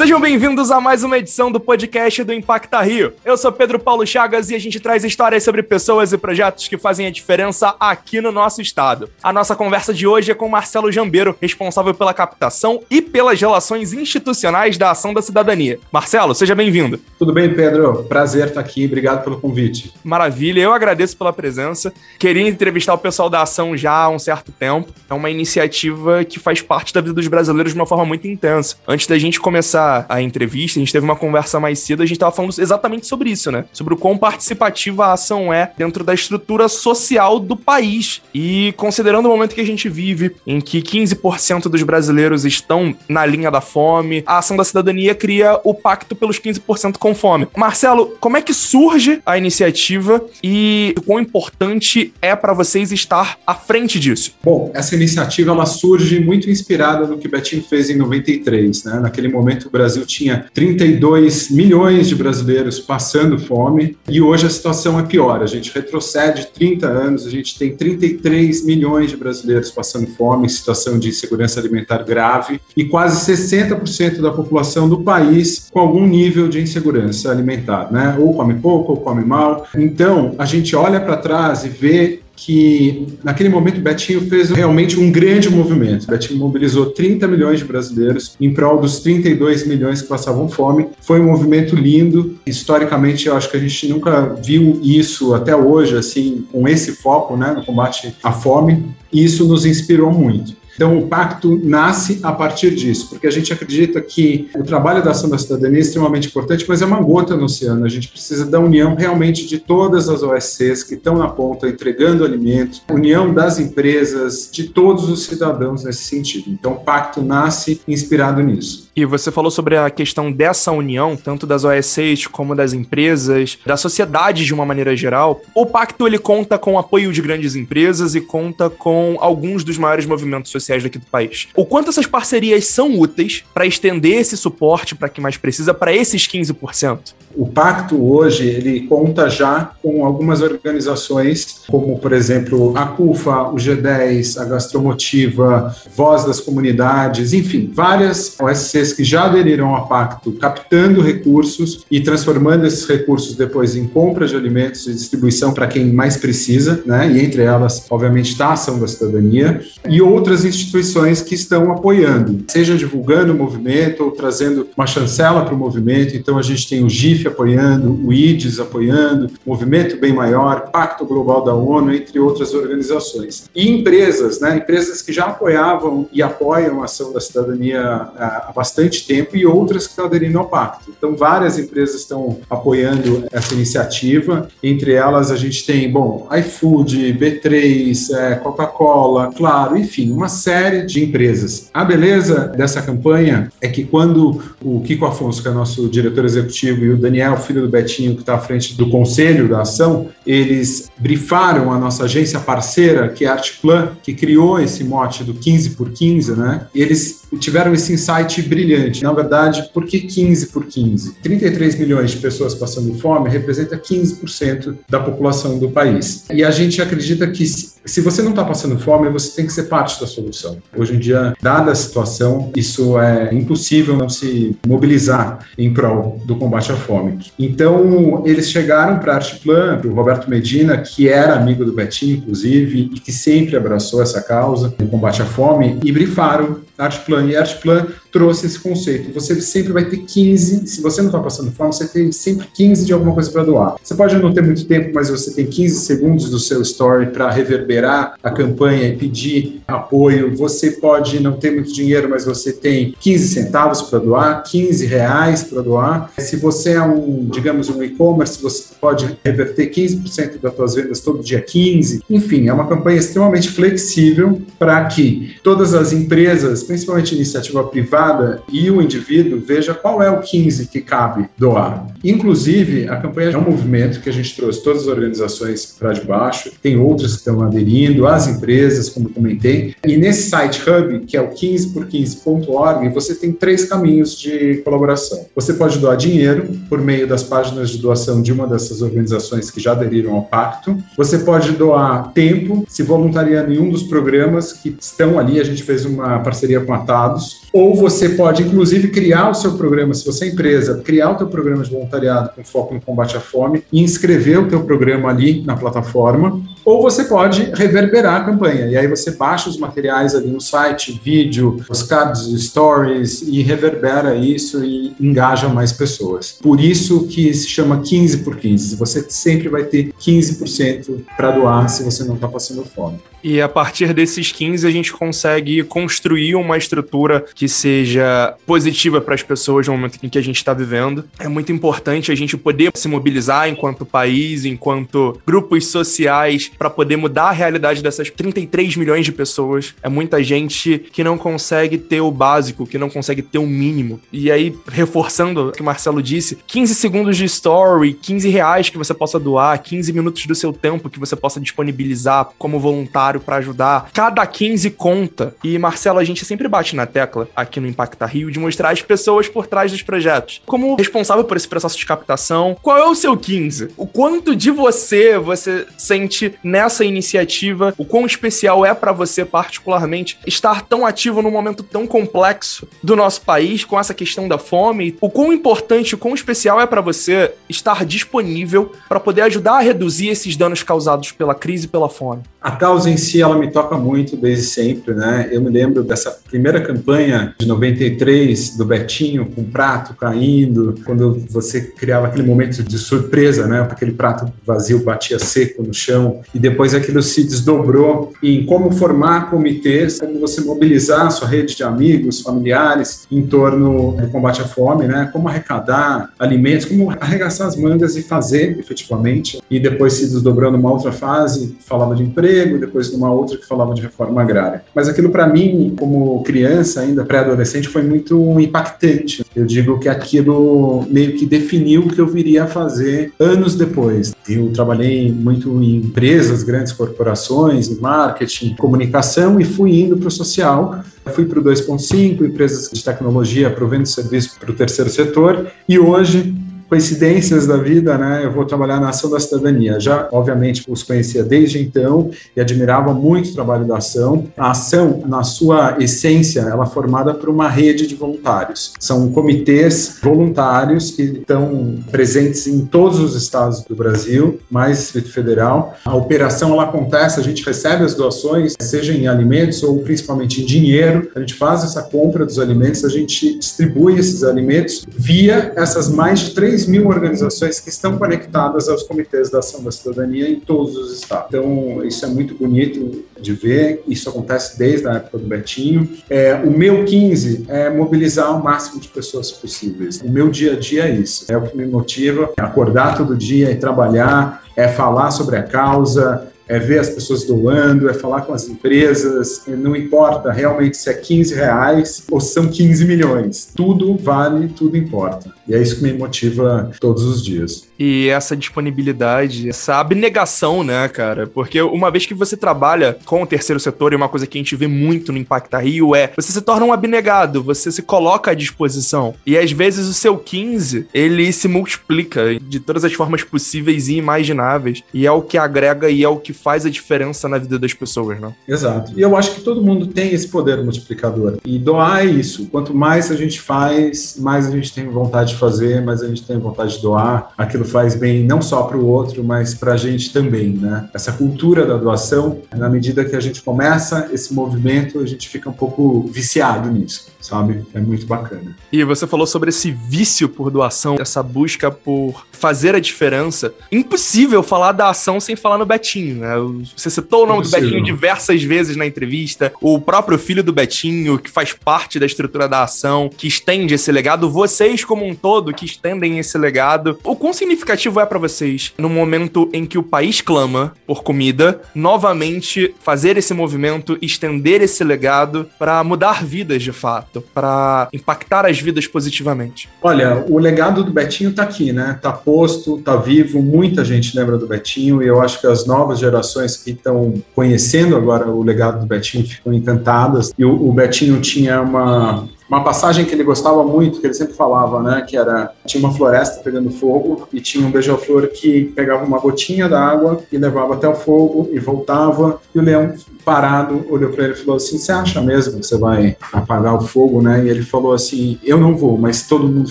Sejam bem-vindos a mais uma edição do podcast do Impacta Rio. Eu sou Pedro Paulo Chagas e a gente traz histórias sobre pessoas e projetos que fazem a diferença aqui no nosso estado. A nossa conversa de hoje é com Marcelo Jambeiro, responsável pela captação e pelas relações institucionais da Ação da Cidadania. Marcelo, seja bem-vindo. Tudo bem, Pedro? Prazer estar aqui. Obrigado pelo convite. Maravilha, eu agradeço pela presença. Queria entrevistar o pessoal da Ação já há um certo tempo. É uma iniciativa que faz parte da vida dos brasileiros de uma forma muito intensa. Antes da gente começar a entrevista, a gente teve uma conversa mais cedo, a gente estava falando exatamente sobre isso, né? Sobre o quão participativa a ação é dentro da estrutura social do país. E considerando o momento que a gente vive, em que 15% dos brasileiros estão na linha da fome, a ação da cidadania cria o pacto pelos 15% com fome. Marcelo, como é que surge a iniciativa e o quão importante é para vocês estar à frente disso? Bom, essa iniciativa ela surge muito inspirada no que Betinho fez em 93, né? Naquele momento o Brasil tinha 32 milhões de brasileiros passando fome e hoje a situação é pior. A gente retrocede 30 anos, a gente tem 33 milhões de brasileiros passando fome, em situação de insegurança alimentar grave e quase 60% da população do país com algum nível de insegurança alimentar, né? Ou come pouco ou come mal. Então, a gente olha para trás e vê que naquele momento Betinho fez realmente um grande movimento. Betinho mobilizou 30 milhões de brasileiros em prol dos 32 milhões que passavam fome. Foi um movimento lindo. Historicamente, eu acho que a gente nunca viu isso até hoje, assim, com esse foco, né, no combate à fome. E isso nos inspirou muito. Então, o pacto nasce a partir disso, porque a gente acredita que o trabalho da ação da cidadania é extremamente importante, mas é uma gota no oceano. A gente precisa da união realmente de todas as OSCs que estão na ponta entregando alimentos, união das empresas, de todos os cidadãos nesse sentido. Então, o pacto nasce inspirado nisso. E você falou sobre a questão dessa união, tanto das OSCs como das empresas, da sociedade de uma maneira geral. O pacto ele conta com o apoio de grandes empresas e conta com alguns dos maiores movimentos sociais daqui do país. O quanto essas parcerias são úteis para estender esse suporte para quem mais precisa para esses 15%? O pacto hoje ele conta já com algumas organizações, como por exemplo a CUFA, o G10, a Gastromotiva, Voz das Comunidades, enfim, várias OSCs que já aderiram ao pacto, captando recursos e transformando esses recursos depois em compra de alimentos e distribuição para quem mais precisa, né? E entre elas, obviamente, está a ação da cidadania e outras instituições que estão apoiando, seja divulgando o movimento ou trazendo uma chancela para o movimento. Então a gente tem o GIF apoiando, o IDES apoiando, Movimento Bem Maior, Pacto Global da ONU, entre outras organizações. E empresas, né? Empresas que já apoiavam e apoiam a ação da cidadania há bastante tempo e outras que estão aderindo ao pacto. Então, várias empresas estão apoiando essa iniciativa. Entre elas, a gente tem, bom, iFood, B3, é, Coca-Cola, Claro, enfim, uma série de empresas. A beleza dessa campanha é que quando o Kiko Afonso, que é nosso diretor executivo, e o Daniel, filho do Betinho, que está à frente do conselho da ação, eles brifaram a nossa agência parceira, que é a Artplan, que criou esse mote do 15 por 15, né? Eles tiveram esse insight brilhante. Na verdade, por que 15 por 15? 33 milhões de pessoas passando fome representa 15% da população do país. E a gente acredita que se você não está passando fome, você tem que ser parte da solução. Hoje em dia, dada a situação, isso é impossível não se mobilizar em prol do combate à fome. Então, eles chegaram para a Artplan, para o Roberto Medina, que era amigo do Betinho, inclusive, e que sempre abraçou essa causa, o combate à fome, e brifaram a Artplan. E a Artplan trouxe esse conceito. Você sempre vai ter 15, se você não está passando fome, você tem sempre 15 de alguma coisa para doar. Você pode não ter muito tempo, mas você tem 15 segundos do seu story para reverberar a campanha e pedir apoio. Você pode não ter muito dinheiro, mas você tem 15 centavos para doar, 15 reais para doar. Se você é um, digamos, um e-commerce, você pode reverter 15% das suas vendas todo dia 15. Enfim, é uma campanha extremamente flexível para que todas as empresas, principalmente iniciativa privada, privada e o indivíduo veja qual é o 15 que cabe doar. Inclusive, a campanha é um movimento que a gente trouxe todas as organizações para debaixo, tem outras que estão aderindo, as empresas, como comentei. E nesse site hub, que é o 15por15.org, você tem três caminhos de colaboração. Você pode doar dinheiro por meio das páginas de doação de uma dessas organizações que já aderiram ao pacto. Você pode doar tempo, se voluntariando em um dos programas que estão ali, a gente fez uma parceria com a Tados, ou você você pode, inclusive, criar o seu programa, se você é empresa, criar o teu programa de voluntariado com foco no combate à fome e inscrever o teu programa ali na plataforma, ou você pode reverberar a campanha, e aí você baixa os materiais ali no site, vídeo, os cards, stories, e reverbera isso e engaja mais pessoas. Por isso que se chama 15 por 15, você sempre vai ter 15% para doar se você não está passando fome. E a partir desses 15 a gente consegue construir uma estrutura que seja positiva para as pessoas no momento em que a gente está vivendo. É muito importante a gente poder se mobilizar enquanto país, enquanto grupos sociais, para poder mudar a realidade dessas 33 milhões de pessoas. É muita gente que não consegue ter o básico, que não consegue ter o mínimo. E aí, reforçando o que o Marcelo disse, 15 segundos de story, 15 reais que você possa doar, 15 minutos do seu tempo que você possa disponibilizar como voluntário para ajudar. Cada 15 conta. E, Marcelo, a gente sempre bate na tecla aqui no Impacta Rio de mostrar as pessoas por trás dos projetos. Como responsável por esse processo de captação, qual é o seu 15? O quanto de você você sente nessa iniciativa? O quão especial é para você, particularmente, estar tão ativo num momento tão complexo do nosso país com essa questão da fome? O quão importante, o quão especial é para você estar disponível para poder ajudar a reduzir esses danos causados pela crise e pela fome? A causa em si, ela me toca muito desde sempre, né? Eu me lembro dessa primeira campanha de 93 do Betinho com o prato caindo, quando você criava aquele momento de surpresa, né? Aquele prato vazio batia seco no chão e depois aquilo se desdobrou em como formar comitês, como você mobilizar a sua rede de amigos, familiares em torno do combate à fome, né? Como arrecadar alimentos, como arregaçar as mangas e fazer efetivamente. E depois se desdobrou numa outra fase, falava de emprego emprego, depois numa outra que falava de reforma agrária. Mas aquilo para mim, como criança, ainda pré-adolescente, foi muito impactante. Eu digo que aquilo meio que definiu o que eu viria a fazer anos depois. Eu trabalhei muito em empresas, grandes corporações, em marketing, comunicação e fui indo para o social. fui para o 2.5, empresas de tecnologia provendo serviço para o terceiro setor e hoje coincidências da vida, né, eu vou trabalhar na Ação da Cidadania. Já, obviamente, os conhecia desde então e admirava muito o trabalho da Ação. A Ação, na sua essência, ela é formada por uma rede de voluntários. São comitês voluntários que estão presentes em todos os estados do Brasil, mais Distrito Federal. A operação, ela acontece, a gente recebe as doações, seja em alimentos ou principalmente em dinheiro. A gente faz essa compra dos alimentos, a gente distribui esses alimentos via essas mais de 3 3 mil organizações que estão conectadas aos comitês da ação da cidadania em todos os estados. Então, isso é muito bonito de ver, isso acontece desde a época do Betinho. É, o meu 15 é mobilizar o máximo de pessoas possíveis. O meu dia a dia é isso, é o que me motiva, é acordar todo dia e trabalhar, é falar sobre a causa, é ver as pessoas doando, é falar com as empresas, não importa realmente se é 15 reais ou são 15 milhões. Tudo vale, tudo importa. E é isso que me motiva todos os dias. E essa disponibilidade, essa abnegação, né, cara? Porque uma vez que você trabalha com o terceiro setor, e uma coisa que a gente vê muito no Impacta Rio é você se torna um abnegado, você se coloca à disposição. E às vezes o seu 15, ele se multiplica de todas as formas possíveis e imagináveis. E é o que agrega e é o que faz a diferença na vida das pessoas, né? Exato. E eu acho que todo mundo tem esse poder multiplicador. E doar é isso. Quanto mais a gente faz, mais a gente tem vontade de fazer, mais a gente tem vontade de doar. Aquilo faz bem não só para o outro, mas para a gente também, né? Essa cultura da doação, na medida que a gente começa esse movimento, a gente fica um pouco viciado nisso, sabe? É muito bacana. E você falou sobre esse vício por doação, essa busca por fazer a diferença. Impossível falar da ação sem falar no Betinho, né? Você citou o nome do Betinho diversas vezes na entrevista. O próprio filho do Betinho, que faz parte da estrutura da ação, que estende esse legado. Vocês, como um todo, que estendem esse legado. O quão significativo é para vocês, no momento em que o país clama por comida, novamente fazer esse movimento, estender esse legado para mudar vidas de fato, para impactar as vidas positivamente? Olha, o legado do Betinho tá aqui, né? Tá posto, tá vivo. Muita gente lembra do Betinho e eu acho que as novas gerações gerações que estão conhecendo agora o legado do Betinho ficam encantadas. E o, o Betinho tinha uma uma passagem que ele gostava muito, que ele sempre falava, né, que era tinha uma floresta pegando fogo e tinha um beija-flor que pegava uma gotinha d'água e levava até o fogo e voltava e o leão parado olhou para ele e falou assim: "Você acha mesmo que você vai apagar o fogo, né?" E ele falou assim: "Eu não vou, mas se todo mundo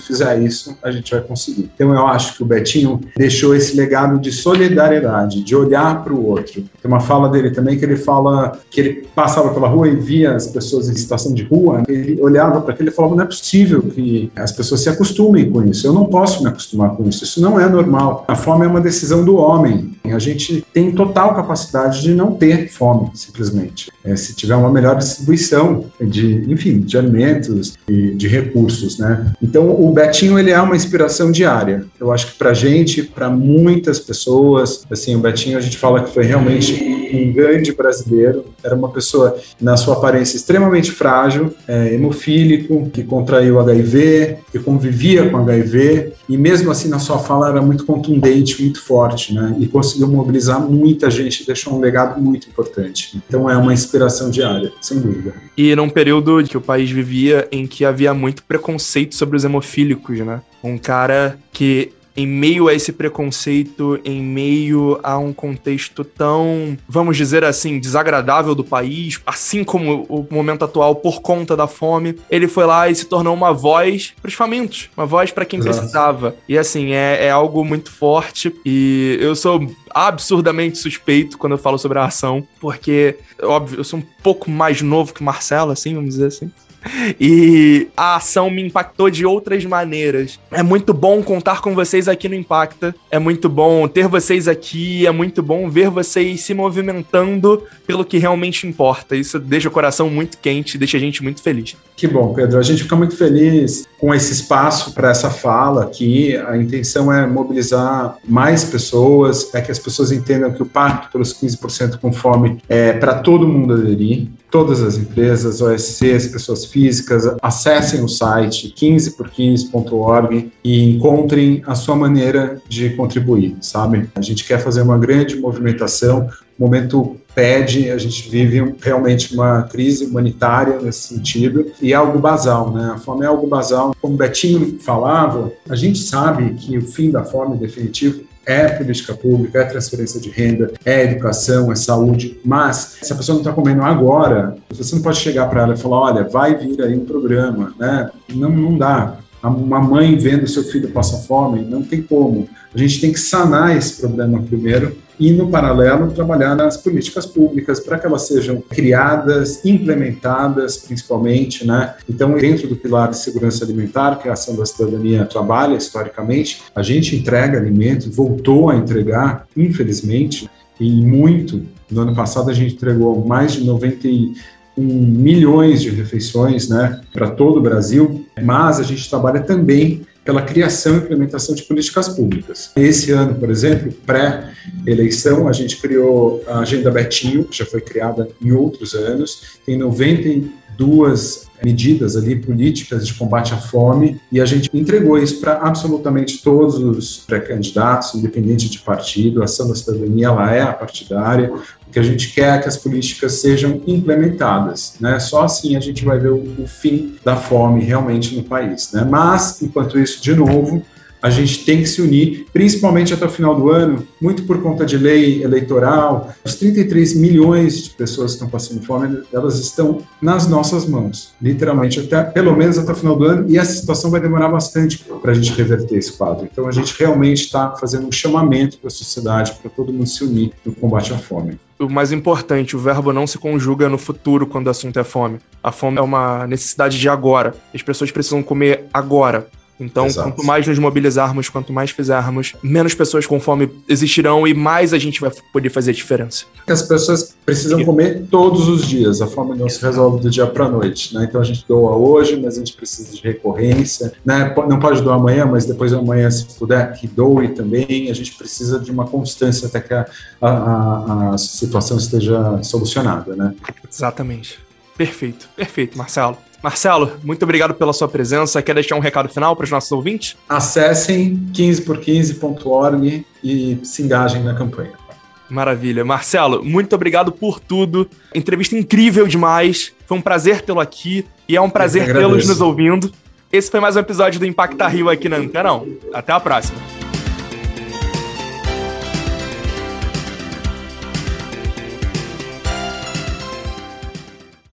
fizer isso, a gente vai conseguir". Então eu acho que o Betinho deixou esse legado de solidariedade, de olhar para o outro. Tem uma fala dele também que ele fala que ele passava pela rua e via as pessoas em situação de rua, ele olhava para aquilo e falava: "Não é possível que as pessoas se acostumem com isso. Eu não posso me acostumar com isso. Isso não é normal. A fome é uma decisão do homem. A gente tem total capacidade de não ter fome, simplesmente. É, se tiver uma melhor distribuição de, enfim, de alimentos e de recursos, né? Então, o Betinho, ele é uma inspiração diária. Eu acho que para gente, para muitas pessoas, assim, o Betinho, a gente fala que foi realmente um grande brasileiro. Era uma pessoa, na sua aparência, extremamente frágil, é, hemofílico, que contraiu HIV, que convivia com HIV, e mesmo assim, na sua fala, era muito contundente, muito forte, né? E conseguiu mobilizar muita gente, deixou um legado muito importante. Então, é uma inspiração diária, sem dúvida. E num período que o país vivia em que havia muito preconceito sobre os hemofílicos, né? Um cara que em meio a esse preconceito, em meio a um contexto tão, vamos dizer assim, desagradável do país, assim como o momento atual por conta da fome, ele foi lá e se tornou uma voz para os famintos, uma voz para quem Exato. precisava. E assim, é, é algo muito forte e eu sou absurdamente suspeito quando eu falo sobre a ação, porque, óbvio, eu sou um pouco mais novo que Marcelo, assim, vamos dizer assim. E a ação me impactou de outras maneiras. É muito bom contar com vocês aqui no Impacta. É muito bom ter vocês aqui. É muito bom ver vocês se movimentando pelo que realmente importa. Isso deixa o coração muito quente, deixa a gente muito feliz. Que bom, Pedro. A gente fica muito feliz com esse espaço para essa fala aqui. A intenção é mobilizar mais pessoas, é que as pessoas entendam que o Pacto pelos 15% com fome é para todo mundo aderir todas as empresas, OSCs, pessoas físicas, acessem o site 15por15.org e encontrem a sua maneira de contribuir, sabe? A gente quer fazer uma grande movimentação, o momento pede, a gente vive realmente uma crise humanitária nesse sentido, e é algo basal, né? A fome é algo basal. Como o Betinho falava, a gente sabe que o fim da fome definitivo é política pública, é transferência de renda, é educação, é saúde, mas se a pessoa não está comendo agora, você não pode chegar para ela e falar, olha, vai vir aí um programa, né? Não, não dá. Uma mãe vendo seu filho passar fome, não tem como. A gente tem que sanar esse problema primeiro e, no paralelo, trabalhar nas políticas públicas para que elas sejam criadas, implementadas, principalmente, né? Então, dentro do pilar de segurança alimentar, que a ação da cidadania trabalha historicamente, a gente entrega alimento, voltou a entregar, infelizmente, e muito. No ano passado, a gente entregou mais de 90 milhões de refeições né, para todo o Brasil, mas a gente trabalha também pela criação e implementação de políticas públicas. Esse ano, por exemplo, pré-eleição, a gente criou a Agenda Betinho, que já foi criada em outros anos, tem 92 medidas ali políticas de combate à fome e a gente entregou isso para absolutamente todos os pré-candidatos, independente de partido. A ação da cidadania ela é partidária. O que a gente quer é que as políticas sejam implementadas, né? Só assim a gente vai ver o, o fim da fome realmente no país, né? Mas enquanto isso, de novo, a gente tem que se unir, principalmente até o final do ano, muito por conta de lei eleitoral. Os 33 milhões de pessoas que estão passando fome, elas estão nas nossas mãos, literalmente, até pelo menos até o final do ano, e essa situação vai demorar bastante para a gente reverter esse quadro. Então, a gente realmente está fazendo um chamamento para a sociedade, para todo mundo se unir no combate à fome o mais importante, o verbo não se conjuga no futuro quando o assunto é fome. A fome é uma necessidade de agora. As pessoas precisam comer agora. Então, Exato. quanto mais nos mobilizarmos, quanto mais fizermos, menos pessoas com fome existirão e mais a gente vai poder fazer a diferença. As pessoas precisam comer todos os dias, a fome não se resolve do dia para a noite, né? Então a gente doa hoje, mas a gente precisa de recorrência, né? Não pode doar amanhã, mas depois de amanhã, se puder, que doe também. A gente precisa de uma constância até que a, a, a situação esteja solucionada, né? Exatamente. Perfeito, perfeito, Marcelo. Marcelo, muito obrigado pela sua presença. Quer deixar um recado final para os nossos ouvintes? Acessem 15por15.org e se engajem na campanha. Maravilha. Marcelo, muito obrigado por tudo. Entrevista incrível demais. Foi um prazer tê-lo aqui e é um prazer tê-los nos ouvindo. Esse foi mais um episódio do Impacta Rio aqui na Antenão. Até a próxima.